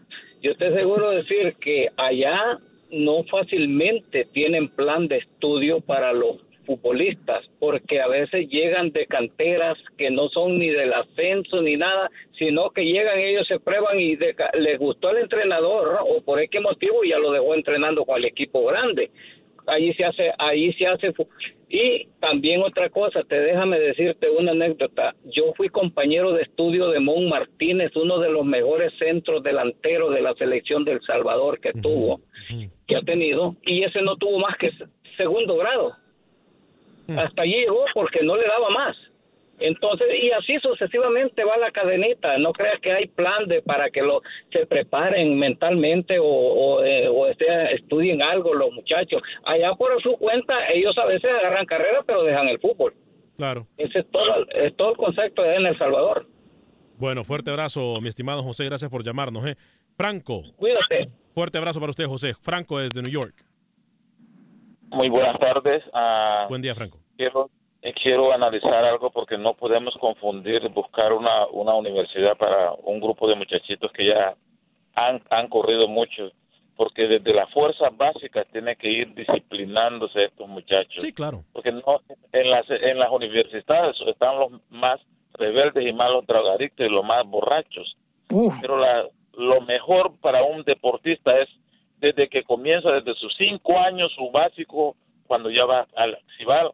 yo estoy seguro de decir que allá no fácilmente tienen plan de estudio para los futbolistas, porque a veces llegan de canteras que no son ni del ascenso ni nada, sino que llegan ellos se prueban y de les gustó el entrenador ¿no? o por qué motivo ya lo dejó entrenando con el equipo grande. Ahí se hace, ahí se hace. Y también otra cosa, te déjame decirte una anécdota. Yo fui compañero de estudio de Mon Martínez, uno de los mejores centros delanteros de la selección del Salvador que tuvo, que ha tenido, y ese no tuvo más que se- segundo grado. Hasta allí llegó porque no le daba más. Entonces, y así sucesivamente va la cadenita. No creas que hay plan de para que lo se preparen mentalmente o, o, eh, o este, estudien algo los muchachos. Allá por su cuenta, ellos a veces agarran carrera, pero dejan el fútbol. Claro. Ese es todo, es todo el concepto de en El Salvador. Bueno, fuerte abrazo, mi estimado José. Gracias por llamarnos. ¿eh? Franco. Cuídate. Fuerte abrazo para usted, José. Franco desde New York. Muy buenas tardes. Ah, Buen día, Franco. quiero, quiero analizar algo porque no podemos confundir buscar una, una universidad para un grupo de muchachitos que ya han, han corrido mucho, porque desde las fuerzas básicas tiene que ir disciplinándose estos muchachos. Sí, claro. Porque no en las, en las universidades están los más rebeldes y malos drogadictos y los más borrachos. Pero la, lo mejor para un deportista es desde que comienza, desde sus cinco años, su básico, cuando ya va al, si va,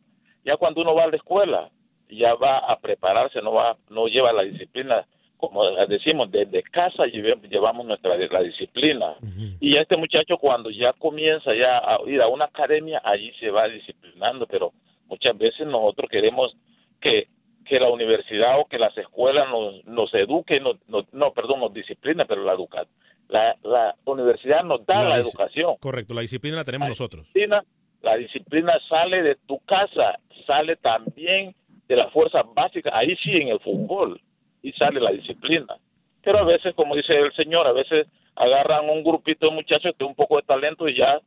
ya cuando uno va a la escuela, ya va a prepararse, no va, no lleva la disciplina, como decimos, desde casa llevamos nuestra la disciplina. Y este muchacho cuando ya comienza ya a ir a una academia, allí se va disciplinando, pero muchas veces nosotros queremos que que la universidad o que las escuelas nos, nos eduquen, nos- nos- no, perdón, nos disciplinen, pero la educa, la, la universidad nos da la, educación. Correcto, la disciplina la tenemos nosotros. Disciplina, la disciplina sale de tu casa, sale también de las fuerzas básicas, ahí sí en el fútbol, y sale la disciplina. Pero a veces, como dice el señor, a veces agarran un grupito de muchachos que un poco de talento y ya,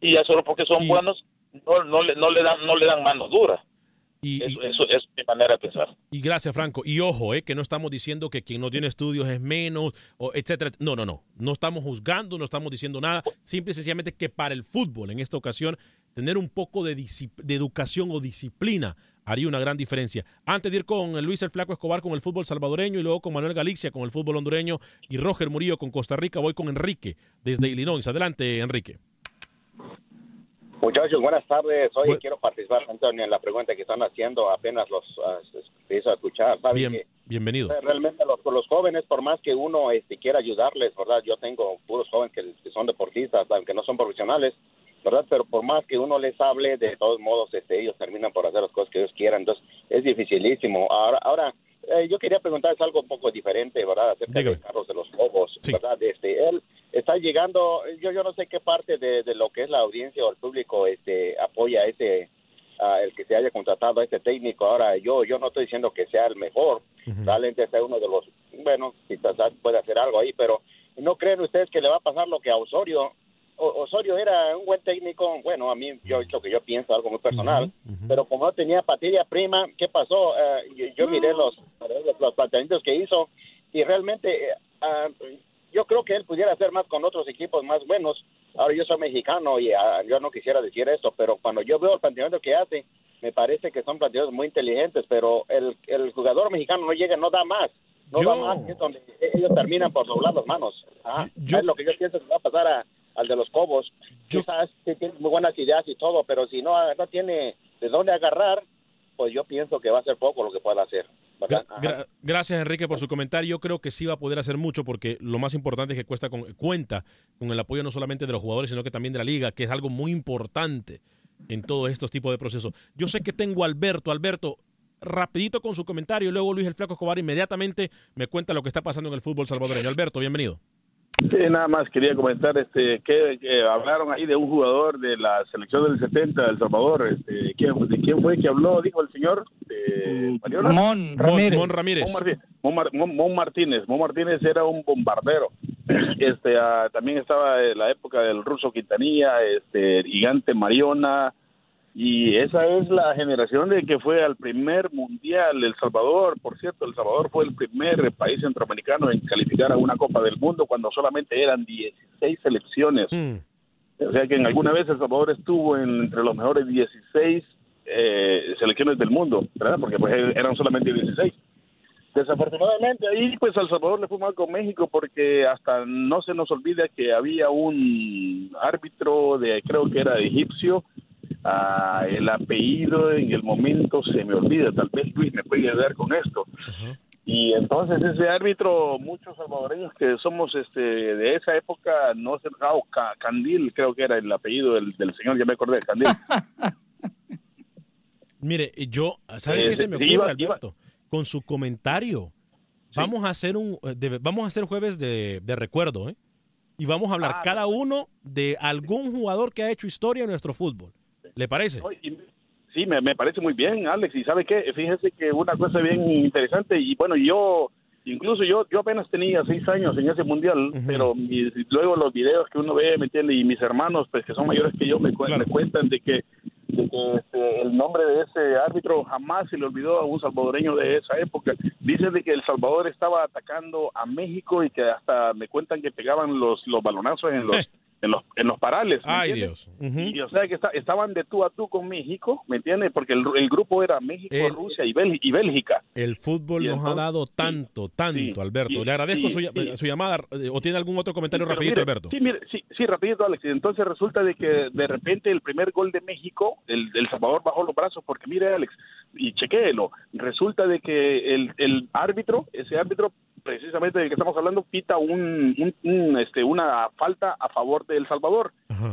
y ya solo porque son buenos, no, no, le, no le dan, no le dan mano dura. Eso, eso es mi manera de pensar. Y gracias, Franco. Y ojo, eh, que no estamos diciendo que quien no tiene estudios es menos, o etcétera. No, no, no. No estamos juzgando, no estamos diciendo nada. Simple y sencillamente que para el fútbol, en esta ocasión, tener un poco de, de educación o disciplina haría una gran diferencia. Antes de ir con Luis el Flaco Escobar con el fútbol salvadoreño y luego con Manuel Galicia con el fútbol hondureño y Roger Murillo con Costa Rica, voy con Enrique desde Illinois. Adelante, Enrique. Muchachos, buenas tardes. Hoy quiero participar, Antonio, en la pregunta que están haciendo. Apenas los ah, empiezo a escuchar. ¿Saben Bien, que, bienvenido. eh, Realmente los, los jóvenes, por más que uno este, quiera ayudarles, ¿verdad? Yo tengo puros jóvenes que, que son deportistas, aunque no son profesionales, ¿verdad? Pero por más que uno les hable, de todos modos, este, ellos terminan por hacer las cosas que ellos quieran. Entonces, es dificilísimo. Ahora, ahora eh, yo quería preguntarles algo un poco diferente, ¿verdad? Acerca de Carlos de los Lobos, ¿verdad? Este, él está llegando, yo, yo no sé qué parte de, de lo que es la audiencia o el público este, apoya ese ah, el que se haya contratado a este técnico. Ahora, yo yo no estoy diciendo que sea el mejor, realmente sea uno de los, bueno, quizás puede hacer algo ahí, pero ¿no creen ustedes que le va a pasar lo que a Osorio? Osorio era un buen técnico, bueno, a mí, yo lo que yo pienso, algo muy personal, pero como no tenía patilla prima, ¿qué pasó? Eh, yo, yo miré los, los planteamientos que hizo y realmente eh, ah, yo creo que él pudiera hacer más con otros equipos más buenos. Ahora yo soy mexicano y ah, yo no quisiera decir esto, pero cuando yo veo el planteamiento que hace, me parece que son planteamientos muy inteligentes, pero el, el jugador mexicano no llega, no da más. No da más, que es donde ellos terminan por doblar las manos. Ah, Es lo que yo pienso que va a pasar a- al de los Cobos. Quizás sí tiene muy buenas ideas y todo, pero si no, no tiene de dónde agarrar, pues yo pienso que va a ser poco lo que pueda hacer. Gra- gracias, Enrique, por su comentario. Yo creo que sí va a poder hacer mucho porque lo más importante es que cuesta con- cuenta con el apoyo no solamente de los jugadores, sino que también de la liga, que es algo muy importante en todos estos tipos de procesos. Yo sé que tengo a Alberto. Alberto, rapidito con su comentario y luego Luis el Flaco Escobar inmediatamente me cuenta lo que está pasando en el fútbol salvadoreño. Alberto, bienvenido. Sí, nada más quería comentar este que, que hablaron ahí de un jugador de la selección del 70 de El Salvador. Este, ¿quién, ¿De quién fue que habló? Dijo el señor. De Mariola? Mon Ramírez. Mon, Ramírez. Mon, Martí- Mon Mar- Mon- Mon Martínez. Mon Martínez era un bombardero. Este, ah, también estaba en la época del ruso Quintanilla, este, gigante Mariona. Y esa es la generación de que fue al primer mundial El Salvador. Por cierto, El Salvador fue el primer país centroamericano en calificar a una Copa del Mundo cuando solamente eran 16 selecciones. O sea que en alguna vez El Salvador estuvo en- entre los mejores 16 eh, selecciones del mundo, ¿verdad? Porque pues eran solamente 16. Desafortunadamente ahí pues El Salvador le fue mal con México porque hasta no se nos olvida que había un árbitro de creo que era egipcio Ah, el apellido en el momento se me olvida, tal vez Luis me puede ayudar con esto. Y entonces ese árbitro, muchos salvadoreños que somos este de esa época, no sé, ah, Ca- Candil creo que era el apellido del, del señor, ya me acordé, Candil. Mire, yo, ¿sabe Eh, qué se me sí, ocurre, iba- Alberto? Con su comentario, vamos a hacer un, eh, de- vamos a hacer jueves de, de recuerdo, ¿eh? Y vamos a hablar Ah, cada uno de algún jugador que ha hecho historia en nuestro fútbol. ¿Le parece? Sí, me, me parece muy bien, Alex. Y sabe qué, fíjese que una cosa bien interesante, y bueno, yo, incluso yo yo apenas tenía seis años en ese mundial, pero mis- luego los videos que uno ve, ¿me entiende? Y mis hermanos, pues que son mayores que yo, me, cuen- me cuentan de que, de que este, el nombre de ese árbitro jamás se le olvidó a un salvadoreño de esa época. Dicen de que El Salvador estaba atacando a México y que hasta me cuentan que pegaban los, los balonazos en los... En los, en los parales. ¿me Ay, entiende? Dios. Y, o sea que está- estaban de tú a tú con México, ¿me entiendes? Porque el, el grupo era México, El- Rusia y, Bélgi- y Bélgica. El fútbol Y nos ha dado tanto, tanto, sí, Alberto. sí, Le agradezco su, llamada. eh, ¿O tiene algún otro comentario rapidito, mire, Alberto? Sí, mire, sí, sí, rapidito, Alex. Entonces resulta de que de repente el primer gol de México, el, el Salvador bajó los brazos porque mire, Alex, y chequéelo, resulta de que el, el árbitro, ese árbitro precisamente del que estamos hablando, pita un, un- un, este, una falta a favor de El Salvador.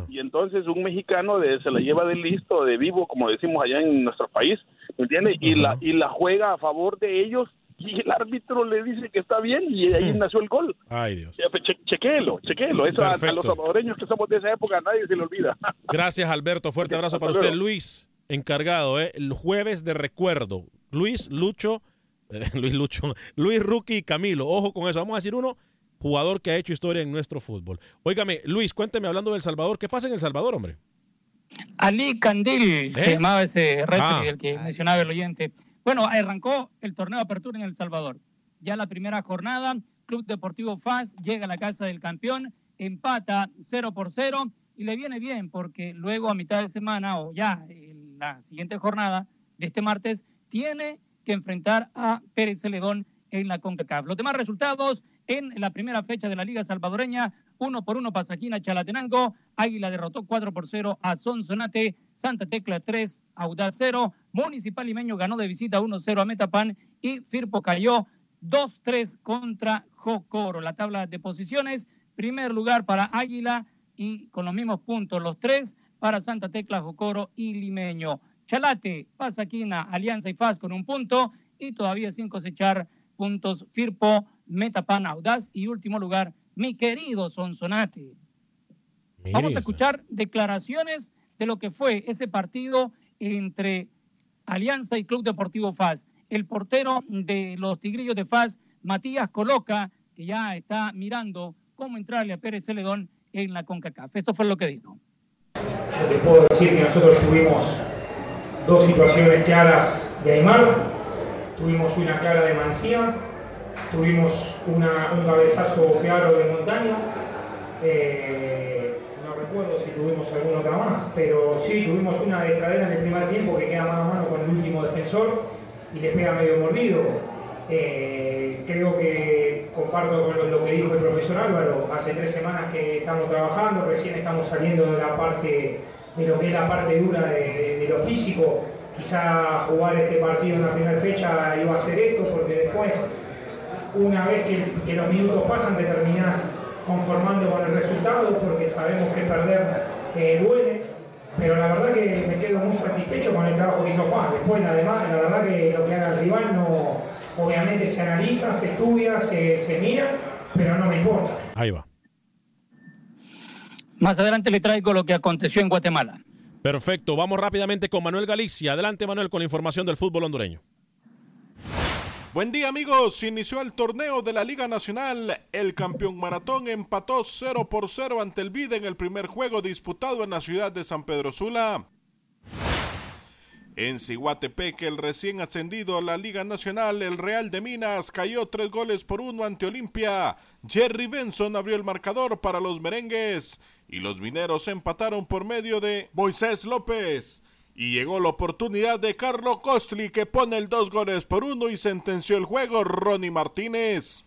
Y entonces un mexicano de, se la lleva de listo, de vivo, como decimos allá en nuestro país, ¿me entiendes? Y la, y la juega a favor de ellos y el árbitro le dice que está bien y ahí nació el gol. Ay, Dios. Pues, che- chequéelo, chequéelo. Eso a, los salvadoreños que somos de esa época nadie se le olvida. Gracias, Alberto. Fuerte abrazo para usted. Luis, encargado, ¿eh? El jueves de recuerdo. Luis, Lucho, Luis Lucho, Luis Rookie y Camilo. Ojo con eso. Vamos a decir uno, jugador que ha hecho historia en nuestro fútbol. Óigame, Luis, cuénteme hablando del Salvador. ¿Qué pasa en El Salvador, hombre? Ali Candil se ¿Eh? llamaba ese referee Ah. del que mencionaba el oyente. Bueno, arrancó el torneo de apertura en El Salvador. Ya la primera jornada, Club Deportivo FAS llega a la casa del campeón, empata 0 por 0 y le viene bien porque luego a mitad de semana o ya en la siguiente jornada de este martes tiene que enfrentar a Pérez Celedón en la CONCACAF. Los demás resultados en la primera fecha de la Liga Salvadoreña, uno por uno Pasaquina Chalatenango, Águila derrotó 4 por 0 a Sonsonate, Santa Tecla 3, Audaz 0, Municipal Limeño ganó de visita 1-0 a Metapan y Firpo cayó 2-3 contra Jocoro. La tabla de posiciones, primer lugar para Águila y con los mismos puntos los tres para Santa Tecla, Jocoro y Limeño. Chalate, Pasaquina, Alianza y Faz con un punto y todavía sin cosechar puntos Firpo, Metapan, Audaz y último lugar, mi querido Sonsonate. Vamos a escuchar declaraciones de lo que fue ese partido entre Alianza y Club Deportivo FAS. El portero de los Tigrillos de FAS, Matías Coloca, que ya está mirando cómo entrarle a Pérez Celedón en la CONCACAF. Esto fue lo que dijo. Yo te puedo decir que nosotros tuvimos dos situaciones claras de Aymar, tuvimos una clara de Mancía, tuvimos un cabezazo claro de Montaña, eh, no recuerdo si tuvimos alguna otra más, pero sí, tuvimos una de Tradera en el primer tiempo que queda mano a mano con el último defensor y le pega medio mordido. Eh, creo que comparto con lo, lo que dijo el profesor Álvaro, hace tres semanas que estamos trabajando, recién estamos saliendo de la parte de lo que es la parte dura de, lo físico. Quizá jugar este partido en la primera fecha iba a ser esto, porque después, una vez que, que los minutos pasan, te terminás conformando con el resultado, porque sabemos que perder eh, duele. Pero la verdad que me quedo muy satisfecho con el trabajo que hizo Juan. Después, además, la verdad que lo que haga el rival no, obviamente se analiza, se estudia, se, se mira, pero no me importa. Ahí va. Más adelante le traigo lo que aconteció en Guatemala. Perfecto, vamos rápidamente con Manuel Galicia. Adelante Manuel con la información del fútbol hondureño. Buen día amigos, inició el torneo de la Liga Nacional. El campeón maratón empató 0 por 0 ante el Vida en el primer juego disputado en la ciudad de San Pedro Sula. En Ciguatepec, el recién ascendido a la Liga Nacional, el Real de Minas cayó tres goles por uno ante Olimpia. Jerry Benson abrió el marcador para los merengues y los mineros empataron por medio de Moisés López. Y llegó la oportunidad de Carlos Costli que pone el dos goles por uno y sentenció el juego Ronnie Martínez.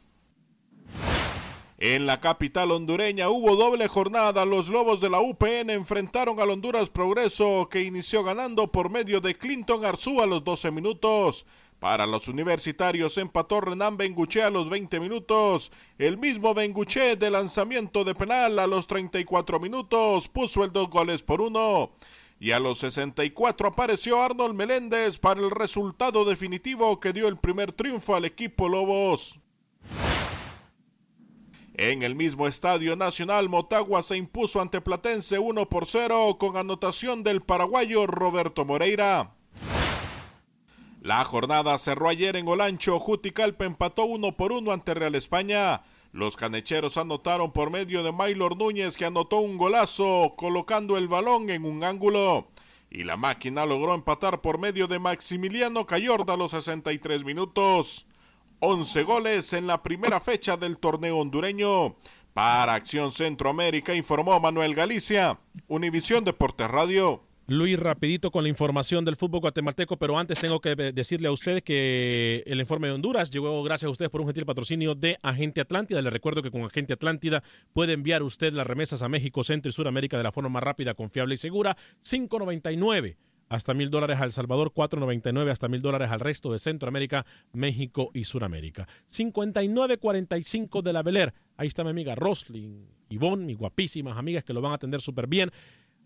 En la capital hondureña hubo doble jornada. Los Lobos de la UPN enfrentaron al Honduras Progreso que inició ganando por medio de Clinton Arzú a los 12 minutos. Para los universitarios empató Renan Benguché a los 20 minutos. El mismo Benguché de lanzamiento de penal a los 34 minutos puso el dos goles por uno. Y a los 64 apareció Arnold Meléndez para el resultado definitivo que dio el primer triunfo al equipo Lobos. En el mismo estadio nacional, Motagua se impuso ante Platense 1 por 0 con anotación del paraguayo Roberto Moreira. La jornada cerró ayer en Olancho. Juticalpa empató 1 por 1 ante Real España. Los canecheros anotaron por medio de Maylor Núñez que anotó un golazo colocando el balón en un ángulo. Y la máquina logró empatar por medio de Maximiliano Cayorda a los 63 minutos. 11 goles en la primera fecha del torneo hondureño. Para Acción Centroamérica informó Manuel Galicia, Univisión Deportes Radio. Luis, rapidito con la información del fútbol guatemalteco, pero antes tengo que decirle a ustedes que el informe de Honduras llegó gracias a ustedes por un gentil patrocinio de Agente Atlántida. Les recuerdo que con Agente Atlántida puede enviar usted las remesas a México, Centro y Suramérica de la forma más rápida, confiable y segura. 599 hasta mil dólares a El Salvador, 4.99 hasta mil dólares al resto de Centroamérica, México y Suramérica. 59.45 de la Beler. Ahí está mi amiga Roslyn, Ivonne, mis guapísimas amigas que lo van a atender súper bien.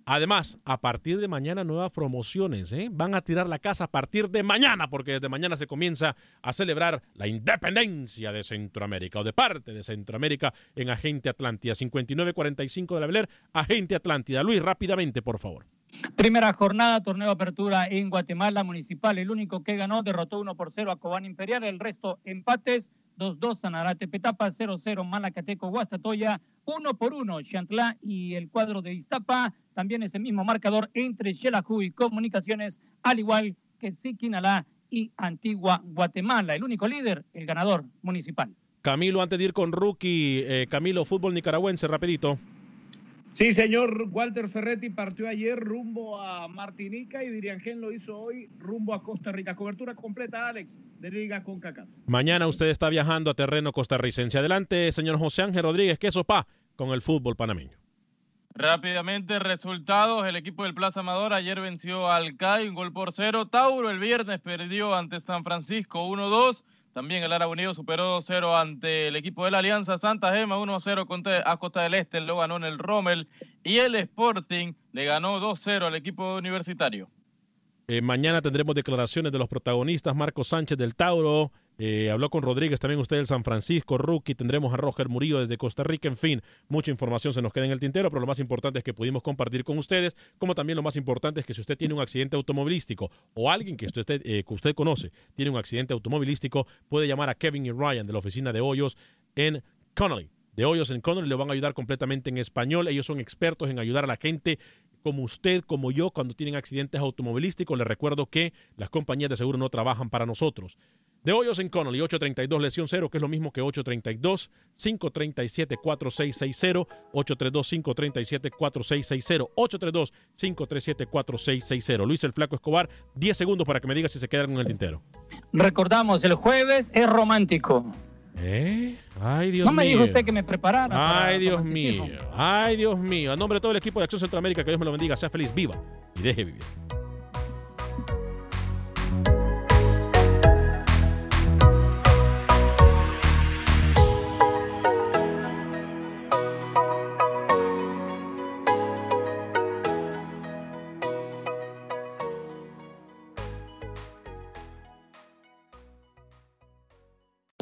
Además, a partir de mañana nuevas promociones, ¿eh? Van a tirar la casa a partir de mañana, porque desde mañana se comienza a celebrar la independencia de Centroamérica o de parte de Centroamérica en Agente Atlántida. 5945 de la Beler, Agente Atlántida. Luis, rápidamente, por favor. Primera jornada, torneo apertura en Guatemala Municipal. El único que ganó derrotó 1 por 0 a Cobán Imperial. El resto empates. 2-2 Sanarate Petapa, 0-0 Malacateco Guastatoya, 1 por 1 Chantlá y el cuadro de Iztapa. También ese mismo marcador entre Xelajú y Comunicaciones, al igual que Siquinalá y Antigua Guatemala. El único líder, el ganador municipal. Camilo, antes de ir con Rookie, eh, Camilo, fútbol nicaragüense, rapidito. Sí, señor Walter Ferretti partió ayer rumbo a Martinica y Diriangén lo hizo hoy rumbo a Costa Rica. Cobertura completa, Alex, de Liga con CACAF. Mañana usted está viajando a terreno costarricense. Adelante, señor José Ángel Rodríguez, que sopa con el fútbol panameño. Rápidamente, resultados. El equipo del Plaza Amador ayer venció al CAI, un gol por cero. Tauro el viernes perdió ante San Francisco 1-2. También el Árabe Unido superó 2-0 ante el equipo de la Alianza Santa Gema, 1-0 a Costa del Este, lo ganó en el Rommel. Y el Sporting le ganó 2-0 al equipo universitario. Eh, mañana tendremos declaraciones de los protagonistas, Marco Sánchez del Tauro, Eh, habló con Rodríguez, también usted del San Francisco, rookie. Tendremos a Roger Murillo desde Costa Rica. En fin, mucha información se nos queda en el tintero, pero lo más importante es que pudimos compartir con ustedes, como también lo más importante es que si usted tiene un accidente automovilístico o alguien que usted, eh, que usted conoce tiene un accidente automovilístico, puede llamar a Kevin y Ryan de la oficina de Hoyos en Connolly. De Hoyos en Connolly le van a ayudar completamente en español. Ellos son expertos en ayudar a la gente como usted, como yo, cuando tienen accidentes automovilísticos. Les recuerdo que las compañías de seguro no trabajan para nosotros. De Hoyos en Connolly, 832 lesión 0, que es lo mismo que 832-537-4660, 832-537-4660, 832-537-4660. Luis el Flaco Escobar, 10 segundos para que me diga si se queda en el tintero. Recordamos, el jueves es romántico. ¿Eh? Ay, Dios no me mío. dijo usted que me preparara. para Ay, Dios mío. Ay, Dios mío. A nombre de todo el equipo de Acción Centroamérica, que Dios me lo bendiga. Sea feliz, viva y deje vivir.